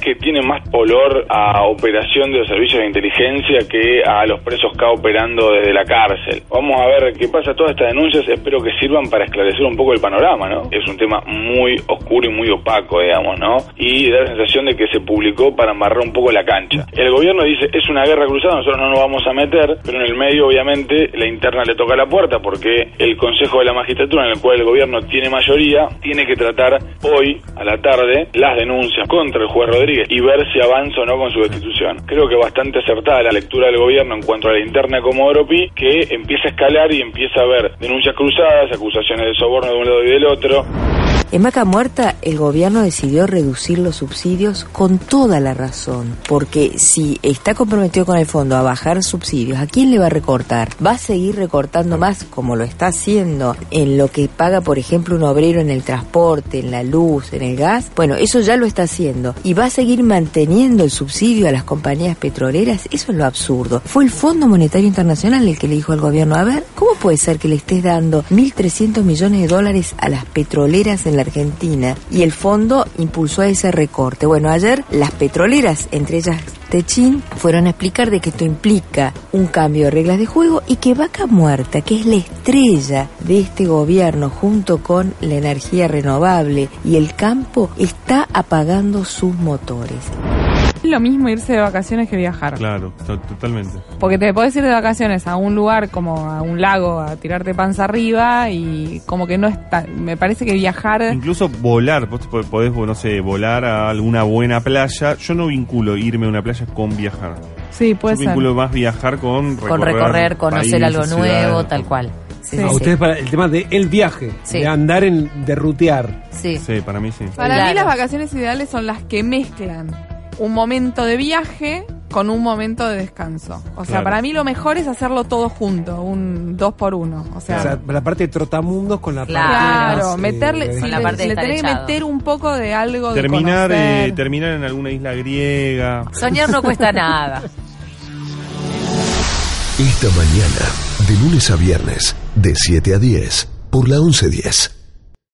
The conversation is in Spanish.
que tiene más olor a operación de los servicios de inteligencia que a los presos acá operando desde la cárcel. Vamos a ver qué pasa. Todas estas denuncias espero que sirvan para esclarecer un poco el panorama, ¿no? Es un tema muy oscuro y muy opaco, digamos, ¿no? Y da la sensación de que se publicó para amarrar un poco la cancha. El gobierno dice, es una guerra cruzada, nosotros no nos vamos a meter, pero en el medio, obviamente, la interna le toca la puerta porque el Consejo de la Magistratura, en el cual el gobierno tiene mayoría, tiene que tratar hoy, a la tarde, las denuncias contra el juez Rodríguez y ver si avanza o no con su destitución. Creo que bastante acertada la lectura del gobierno en cuanto a la interna como Oropi, que empieza a escalar y empieza a haber denuncias cruzadas, acusaciones de soborno de un lado y del otro. En Vaca Muerta, el gobierno decidió reducir los subsidios con toda la razón, porque si está comprometido con el fondo a bajar subsidios, ¿a quién le va a recortar? ¿Va a seguir recortando más, como lo está haciendo, en lo que paga, por ejemplo, un obrero en el transporte, en la luz, en el gas? Bueno, eso ya lo está haciendo. ¿Y va a seguir manteniendo el subsidio a las compañías petroleras? Eso es lo absurdo. Fue el Fondo Monetario Internacional el que le dijo al gobierno, a ver, ¿cómo puede ser que le estés dando 1.300 millones de dólares a las petroleras en Argentina y el fondo impulsó ese recorte. Bueno, ayer las petroleras, entre ellas Techín, fueron a explicar de que esto implica un cambio de reglas de juego y que Vaca Muerta, que es la estrella de este gobierno junto con la energía renovable y el campo, está apagando sus motores. Es lo mismo irse de vacaciones que viajar. Claro, to- totalmente. Porque te podés ir de vacaciones a un lugar como a un lago a tirarte panza arriba y como que no está. Me parece que viajar. Incluso volar, vos podés, no sé, volar a alguna buena playa. Yo no vinculo irme a una playa con viajar. Sí, puede Yo ser. vinculo más viajar con recorrer, Con recorrer, conocer países, algo nuevo, tal cual. Sí, Sí. ustedes para el tema de el viaje, Sí. de andar en, de rutear. Sí. Sí, para mí sí. Para Claro. mí las vacaciones ideales son las que mezclan un momento de viaje con un momento de descanso. O sea, Claro. para mí lo mejor es hacerlo todo junto, un dos por uno. O sea, O sea, la parte de trotamundos con la Claro. parte claro, eh, meterle, de- Con la le, parte de le tenés que meter un poco de algo de Terminar, conocer. eh, terminar en alguna isla griega. Soñar no cuesta nada. Esta mañana, de lunes a viernes, de 7 a 10, por la 1110.